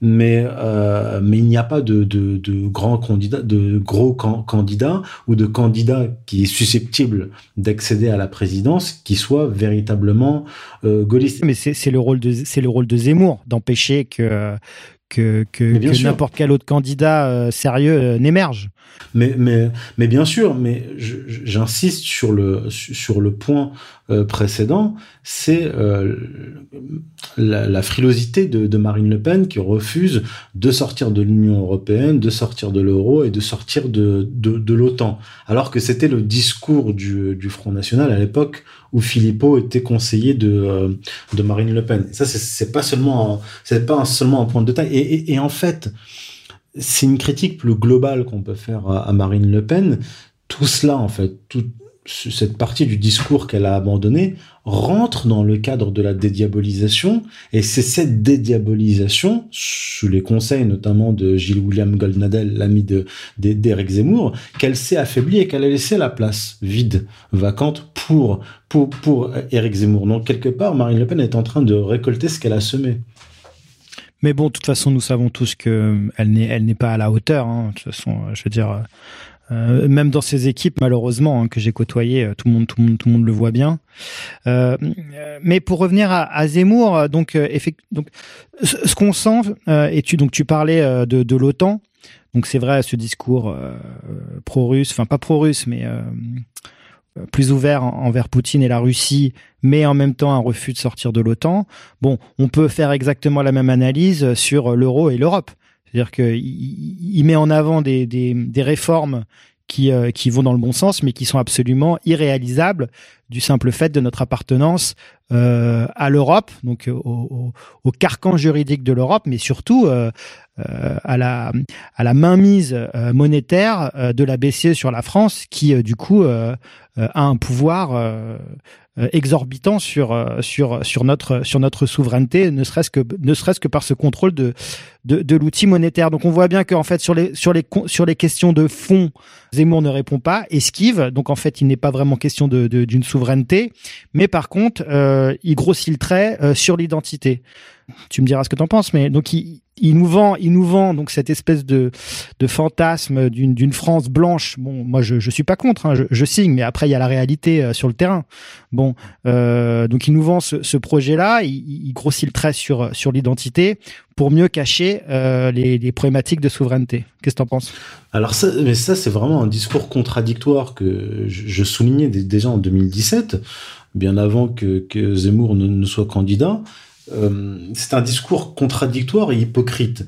Mais, euh, mais il n'y a pas de, de, de grands candidats, de gros can candidats ou de candidats qui est susceptible d'accéder à la présidence qui soit véritablement gaulliste. Mais c'est le rôle de c'est le rôle de Zemmour d'empêcher que que, que, que n'importe quel autre candidat euh, sérieux euh, n'émerge. Mais, mais, mais bien sûr, mais j'insiste sur le, sur le point euh, précédent, c'est euh, la, frilosité de, Marine Le Pen qui refuse de sortir de l'Union européenne, de sortir de l'euro et de sortir de, de, de l'OTAN. Alors que c'était le discours du, du Front National à l'époque où Philippot était conseiller de, euh, de Marine Le Pen. Et ça, c'est pas seulement, c'est pas seulement un point de détail. Et en fait, c'est une critique plus globale qu'on peut faire à, Marine Le Pen. Tout cela, en fait, tout, cette partie du discours qu'elle a abandonné rentre dans le cadre de la dédiabolisation. Et c'est cette dédiabolisation sous les conseils notamment de Gilles William Goldnadel l'ami de d'Éric Zemmour qu'elle s'est affaiblie et qu'elle a laissé la place vide vacante pour pour pour Éric Zemmour. Donc quelque part Marine Le Pen est en train de récolter ce qu'elle a semé mais bon, de toute façon, nous savons tous que elle n'est, elle n'est pas à la hauteur. Hein. De toute façon, je veux dire, euh, même dans ces équipes, malheureusement, hein, que j'ai côtoyé, euh, tout le monde, tout le monde, tout le monde le voit bien. Euh, mais pour revenir à, à Zemmour, donc, donc, ce qu'on sent, et tu, donc, tu parlais de, de l'OTAN. Donc, c'est vrai, ce discours pro-russe, enfin pas pro-russe, mais plus ouvert envers Poutine et la Russie, mais en même temps un refus de sortir de l'OTAN. Bon, on peut faire exactement la même analyse sur l'euro et l'Europe. C'est-à-dire qu'il met en avant des, des, des réformes qui, euh, qui vont dans le bon sens, mais qui sont absolument irréalisables du simple fait de notre appartenance à l'Europe, donc au, au, carcan juridique de l'Europe, mais surtout à la à la mainmise monétaire de la BCE sur la France, qui du coup a un pouvoir euh, exorbitant sur euh, sur sur notre sur notre souveraineté, ne serait-ce que ne serait-ce que par ce contrôle de de, de l'outil monétaire. Donc on voit bien qu'en fait sur les sur les sur les questions de fond, Zemmour ne répond pas, esquive. Donc en fait il n'est pas vraiment question de d'une souveraineté, mais par contre euh, il grossit le trait sur l'identité. Tu me diras ce que tu en penses, mais donc il nous vend, il nous vend donc cette espèce de, de fantasme d'une, d'une France blanche. Bon, moi je, je suis pas contre, hein, je, signe, mais après il y a la réalité euh, sur le terrain. Bon, euh, donc il nous vend ce, projet-là, il, grossit le trait sur sur l'identité pour mieux cacher euh, les, problématiques de souveraineté. Qu'est-ce que tu en penses? Alors ça, mais ça c'est vraiment un discours contradictoire que je, soulignais déjà en 2017, bien avant que, Zemmour ne soit candidat. Euh, c'est un discours contradictoire et hypocrite.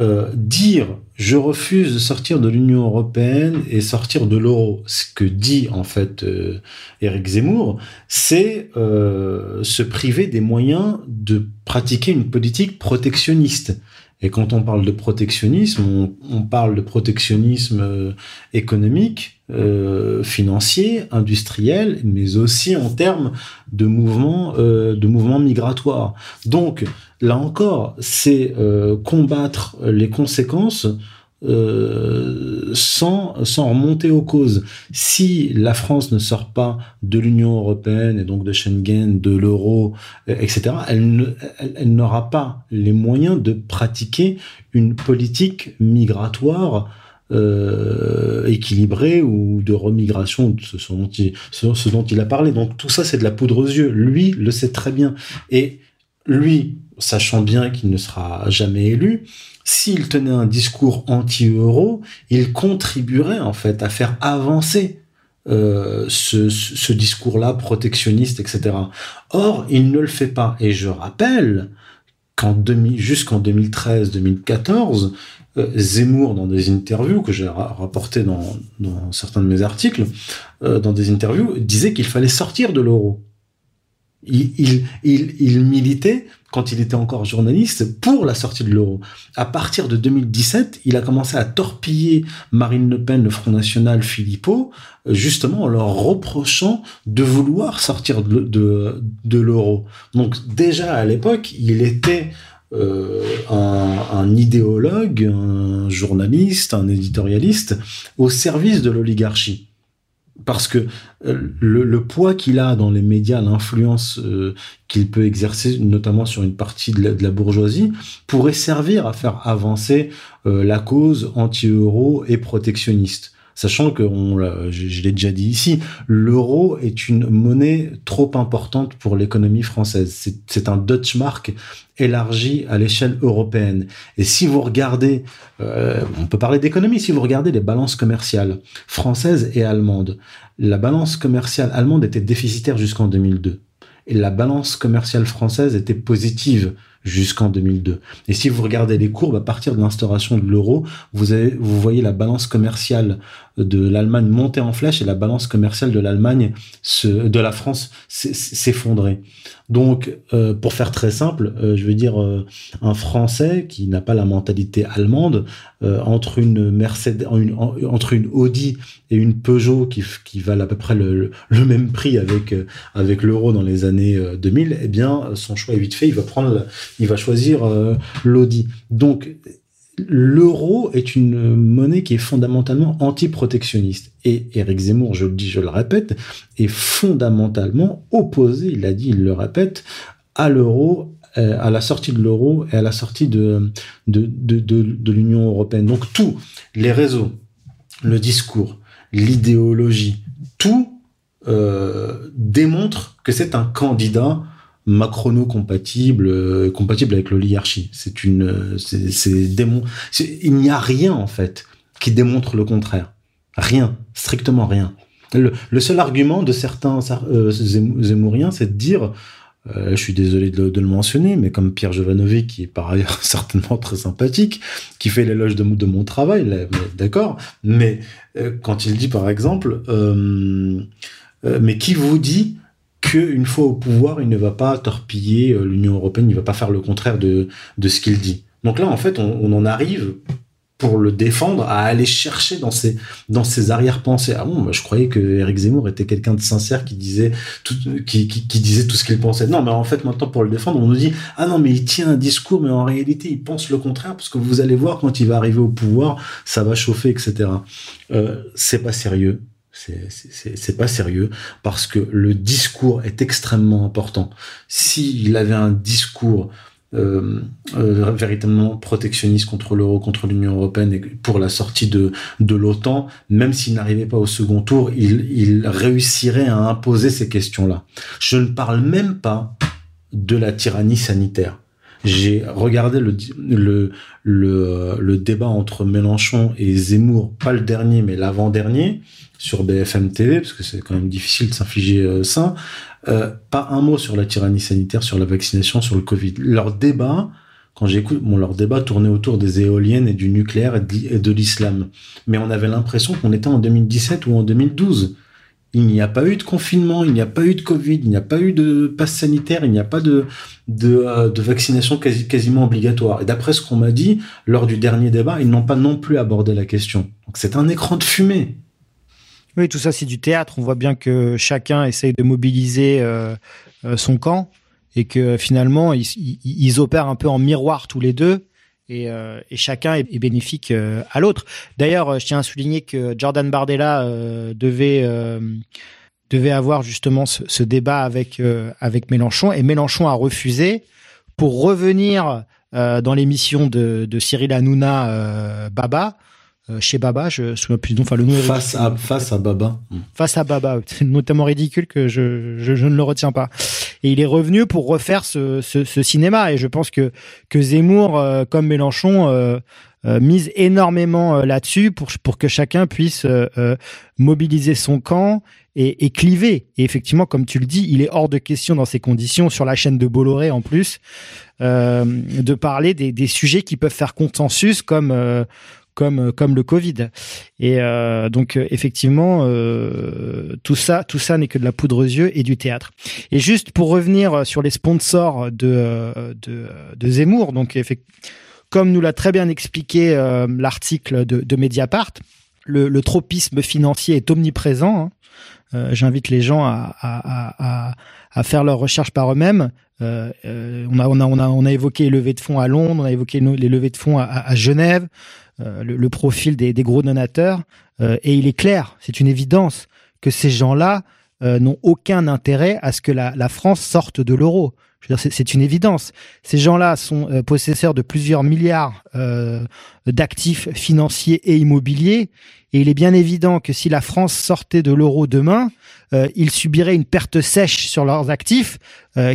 Euh, dire je refuse de sortir de l'Union européenne et sortir de l'euro, ce que dit en fait euh, Éric Zemmour, c'est se priver des moyens de pratiquer une politique protectionniste. Et quand on parle de protectionnisme, on, parle de protectionnisme économique, euh, financier, industriel, mais aussi en termes de mouvements, euh, migratoires. Donc, là encore, c'est euh, combattre les conséquences sans, sans remonter aux causes. Si la France ne sort pas de l'Union européenne et donc de Schengen, de l'euro, etc., elle, n'aura pas les moyens de pratiquer une politique migratoire euh, équilibrée ou de remigration, ce dont, il, ce dont il a parlé. Donc tout ça, c'est de la poudre aux yeux. Lui le sait très bien. Et lui, sachant bien qu'il ne sera jamais élu, s'il tenait un discours anti-euro, il contribuerait en fait à faire avancer euh, ce, ce discours-là protectionniste, etc. Or, il ne le fait pas. Et je rappelle qu'en jusqu'en 2013-2014, euh, Zemmour, dans des interviews que j'ai rapportées dans, dans, certains de mes articles, euh, dans des interviews, disait qu'il fallait sortir de l'euro. Il, il, il, il militait quand il était encore journaliste, pour la sortie de l'euro. À partir de 2017, il a commencé à torpiller Marine Le Pen, le Front National, Philippot, justement en leur reprochant de vouloir sortir de, de, de l'euro. Donc déjà à l'époque, il était euh, un, idéologue, un journaliste, un éditorialiste au service de l'oligarchie parce que euh, le, poids qu'il a dans les médias, l'influence euh, qu'il peut exercer, notamment sur une partie de la, bourgeoisie, pourrait servir à faire avancer la cause anti-euro et protectionniste. Sachant que, je l'ai déjà dit ici, l'euro est une monnaie trop importante pour l'économie française. C'est un Dutch mark élargi à l'échelle européenne. Et si vous regardez, euh, on peut parler d'économie, si vous regardez les balances commerciales françaises et allemandes, la balance commerciale allemande était déficitaire jusqu'en 2002. Et la balance commerciale française était positive jusqu'en 2002. Et si vous regardez les courbes à partir de l'instauration de l'euro, vous, avez, vous voyez la balance commerciale de l'Allemagne monter en flèche et la balance commerciale de l'Allemagne, de la France, s'effondrer. Donc, euh, pour faire très simple, euh, je veux dire, euh, un Français qui n'a pas la mentalité allemande, euh, entre une Mercedes, entre une Audi et une Peugeot qui, qui valent à peu près le, le même prix avec euh, avec l'euro dans les années 2000, eh bien, son choix est vite fait. Il va prendre, il va choisir l'Audi. Donc l'euro est une monnaie qui est fondamentalement anti-protectionniste. Et Éric Zemmour, je le dis, je le répète, est fondamentalement opposé, il l'a dit, il le répète, à l'euro, euh, à la sortie de l'euro et à la sortie de, l'Union européenne. Donc tous les réseaux, le discours, l'idéologie, tout euh, démontre que c'est un candidat macrono compatible euh, compatible avec l'oligarchie. C'est une euh, c'est démon il n'y a rien en fait qui démontre le contraire. Rien strictement rien. Le, seul argument de certains euh, zémouriens c'est de dire euh, je suis désolé de, le mentionner, mais comme Pierre Jovanovic, qui est par ailleurs certainement très sympathique, qui fait l'éloge de, mon travail, d'accord, mais quand il dit par exemple, mais qui vous dit qu'une fois au pouvoir, il ne va pas torpiller euh, l'Union européenne, il ne va pas faire le contraire de, de ce qu'il dit. Donc là, en fait, on, en arrive pour le défendre, à aller chercher dans ses, dans ses arrière-pensées. Ah bon, je croyais que Eric Zemmour était quelqu'un de sincère qui disait tout, qui disait tout ce qu'il pensait. Non, mais en fait, maintenant, pour le défendre, on nous dit, ah non, mais il tient un discours, mais en réalité, il pense le contraire, parce que vous allez voir, quand il va arriver au pouvoir, ça va chauffer, etc. Euh, c'est pas sérieux. C'est pas sérieux parce que le discours est extrêmement important. S'il avait un discours euh, euh, véritablement protectionniste contre l'euro, contre l'Union européenne et pour la sortie de, de l'OTAN, même s'il n'arrivait pas au second tour, il, réussirait à imposer ces questions-là. Je ne parle même pas de la tyrannie sanitaire. J'ai regardé le, le, le, débat entre Mélenchon et Zemmour, pas le dernier, mais l'avant-dernier, sur BFM TV, parce que c'est quand même difficile de s'infliger euh, ça. Euh, pas un mot sur la tyrannie sanitaire, sur la vaccination, sur le Covid. Leur débat, quand j'écoute, bon, leur débat tournait autour des éoliennes et du nucléaire et de l'islam. Mais on avait l'impression qu'on était en 2017 ou en 2012. Il n'y a pas eu de confinement, il n'y a pas eu de Covid, il n'y a pas eu de passe sanitaire, il n'y a pas de, euh, de vaccination quasi, quasiment obligatoire. Et d'après ce qu'on m'a dit, lors du dernier débat, ils n'ont pas non plus abordé la question. Donc c'est un écran de fumée. Oui, tout ça, c'est du théâtre. On voit bien que chacun essaye de mobiliser euh, euh, son camp et que finalement, ils, opèrent un peu en miroir tous les deux. Et, euh, chacun est, bénéfique à l'autre. D'ailleurs, je tiens à souligner que Jordan Bardella devait devait avoir justement ce, débat avec avec Mélenchon et Mélenchon a refusé pour revenir dans l'émission de, de Cyril Hanouna Baba chez Baba, je me souviens plus du nom, enfin le nom face à face à Baba. Face à Baba, c'est notamment ridicule que je, je, je ne le retiens pas. Et il est revenu pour refaire ce, ce, ce cinéma et je pense que que Zemmour euh, comme Mélenchon euh, euh, mise énormément là-dessus pour pour que chacun puisse mobiliser son camp et, et, cliver. Et effectivement, comme tu le dis, il est hors de question dans ces conditions, sur la chaîne de Bolloré en plus, euh, de parler des, des, sujets qui peuvent faire consensus comme euh, comme euh, comme le Covid. Et euh, donc euh, effectivement, tout ça tout ça n'est que de la poudre aux yeux et du théâtre. Et juste pour revenir sur les sponsors de de, de Zemmour, donc comme nous l'a très bien expliqué l'article de, de Mediapart, le, le, tropisme financier est omniprésent. Hein. J'invite les gens à, à, à, à, faire leurs recherches par eux-mêmes. Euh, on, a, on, a, on, a, on a évoqué les levées de fonds à Londres, on a évoqué les levées de fonds à, à Genève. Euh, le, profil des, gros donateurs. Euh, et il est clair, c'est une évidence, que ces gens-là euh, n'ont aucun intérêt à ce que la, France sorte de l'euro. C'est une évidence. Ces gens-là sont possesseurs de plusieurs milliards d'actifs financiers et immobiliers. Et il est bien évident que si la France sortait de l'euro demain, ils subiraient une perte sèche sur leurs actifs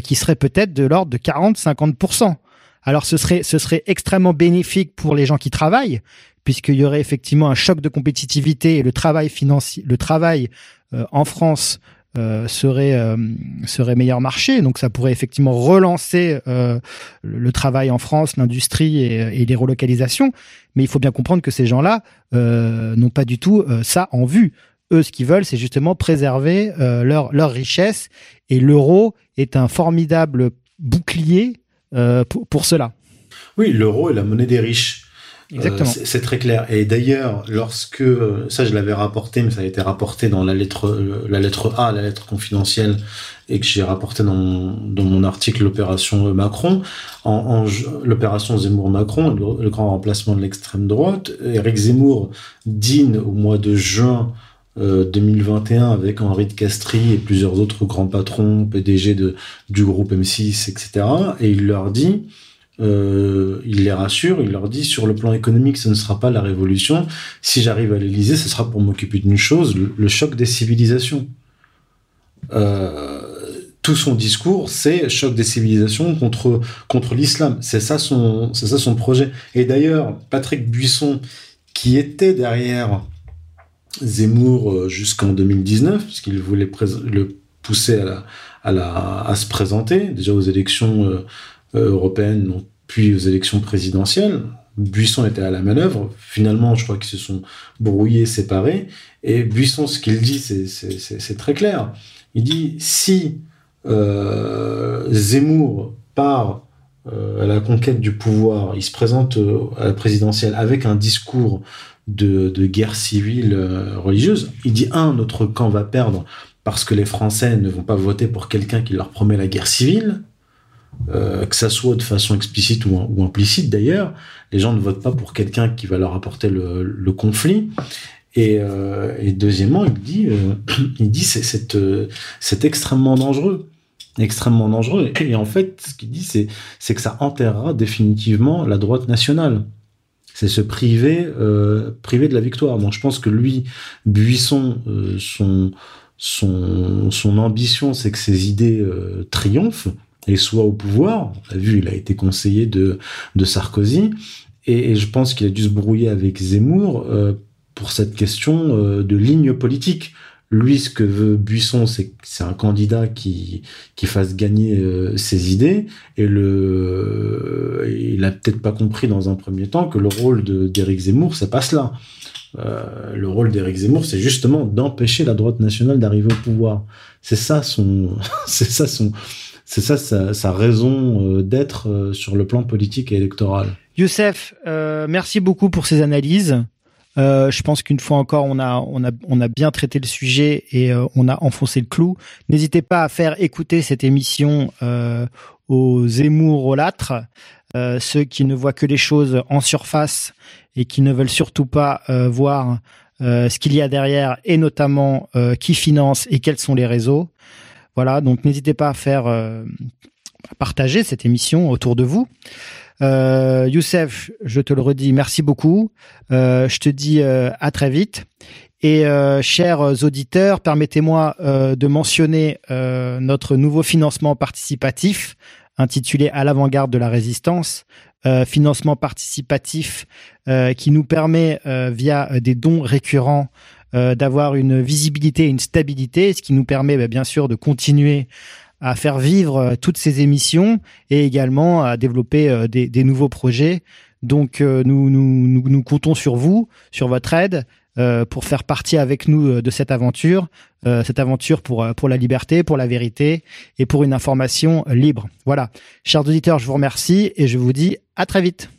qui serait peut-être de l'ordre de 40-50%. Alors ce serait, ce serait extrêmement bénéfique pour les gens qui travaillent, puisqu'il y aurait effectivement un choc de compétitivité et le travail financier, le travail euh, en France euh, serait euh, serait meilleur marché. Donc ça pourrait effectivement relancer le, travail en France, l'industrie et, et, les relocalisations. Mais il faut bien comprendre que ces gens-là n'ont pas du tout ça en vue. Eux, ce qu'ils veulent, c'est justement préserver leur leur richesse. Et l'euro est un formidable bouclier euh, pour, pour, cela. Oui, l'euro est la monnaie des riches. Exactement. Euh, c'est très clair. Et d'ailleurs, lorsque ça, je l'avais rapporté, mais ça a été rapporté dans la lettre, euh, la lettre A, la lettre confidentielle, et que j'ai rapporté dans mon, dans mon article l'opération Macron, en, en l'opération Zemmour-Macron, le, le, grand remplacement de l'extrême droite. Eric Zemmour dîne au mois de juin 2021 euh, avec Henri de Castries et plusieurs autres grands patrons, PDG du groupe M6, etc. Et il leur dit, euh, il les rassure, il leur dit sur le plan économique, ce ne sera pas la révolution. Si j'arrive à l'Élysée, ce sera pour m'occuper d'une chose, le, choc des civilisations. Euh, tout son discours, c'est choc des civilisations contre contre l'islam. C'est ça ça son projet. Et d'ailleurs, Patrick Buisson, qui était derrière Zemmour euh, jusqu'en 2019, puisqu'il voulait le pousser à, à se présenter, déjà aux élections euh, euh, européennes, puis aux élections présidentielles. Buisson était à la manœuvre. Finalement, je crois qu'ils se sont brouillés, séparés. Et Buisson, ce qu'il dit, c'est très clair. Il dit si Zemmour part à la conquête du pouvoir, il se présente à la présidentielle avec un discours de, guerre civile religieuse. Il dit un, notre camp va perdre parce que les Français ne vont pas voter pour quelqu'un qui leur promet la guerre civile. Euh, que ça soit de façon explicite ou, implicite d'ailleurs, les gens ne votent pas pour quelqu'un qui va leur apporter le, conflit. Euh, et, deuxièmement, il dit, euh, il dit c'est, extrêmement dangereux, extrêmement dangereux. Et, en fait, ce qu'il dit, c'est que ça enterrera définitivement la droite nationale. C'est se priver, priver de la victoire. Donc, je pense que lui, Buisson, son, son, son ambition, c'est que ses idées triomphent et soit au pouvoir. On l'a vu, il a été conseiller de, de Sarkozy. Et, je pense qu'il a dû se brouiller avec Zemmour euh, pour cette question euh, de ligne politique. Lui, ce que veut Buisson, c'est c'est un candidat qui qui fasse gagner euh, ses idées. Et le, il a peut-être pas compris dans un premier temps que le rôle d'Éric Zemmour, c'est pas cela. le rôle d'Éric Zemmour, c'est justement d'empêcher la droite nationale d'arriver au pouvoir. C'est ça son, c'est ça son, c'est ça sa, raison euh, d'être euh, sur le plan politique et électoral. Youssef, euh, merci beaucoup pour ces analyses. Je pense qu'une fois encore, on a, bien traité le sujet et on a enfoncé le clou. N'hésitez pas à faire écouter cette émission aux émourolâtres, ceux qui ne voient que les choses en surface et qui ne veulent surtout pas voir ce qu'il y a derrière et notamment qui finance et quels sont les réseaux. Voilà, donc n'hésitez pas à faire euh, partager cette émission autour de vous. Euh, Youssef, je te le redis, merci beaucoup. Euh, je te dis à très vite. Et chers auditeurs, permettez-moi de mentionner notre nouveau financement participatif intitulé À l'avant-garde de la résistance. financement participatif qui nous permet via des dons récurrents euh, d'avoir une visibilité et une stabilité, ce qui nous permet bah, bien sûr de continuer à faire vivre euh, toutes ces émissions et également à développer euh, des, des, nouveaux projets. Donc nous, nous, nous, comptons sur vous, sur votre aide, pour faire partie avec nous de cette aventure, cette aventure pour pour la liberté, pour la vérité et pour une information libre. Voilà, chers auditeurs, je vous remercie et je vous dis à très vite.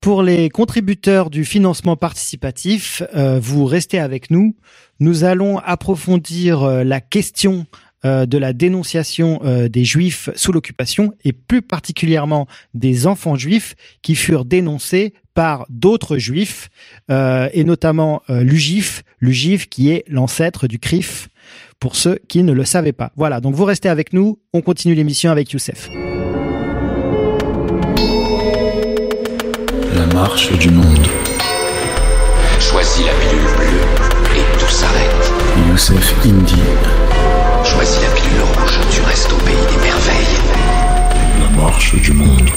Pour les contributeurs du financement participatif, euh, vous restez avec nous. Nous allons approfondir euh, la question euh, de la dénonciation des juifs sous l'occupation et plus particulièrement des enfants juifs qui furent dénoncés par d'autres juifs et notamment l'UGIF, l'UGIF qui est l'ancêtre du CRIF pour ceux qui ne le savaient pas. Voilà, donc vous restez avec nous, on continue l'émission avec Youssef. La marche du monde. Choisis la pilule bleue et tout s'arrête. Youssef Indy. Choisis la pilule rouge, tu restes au pays des merveilles. La marche du monde.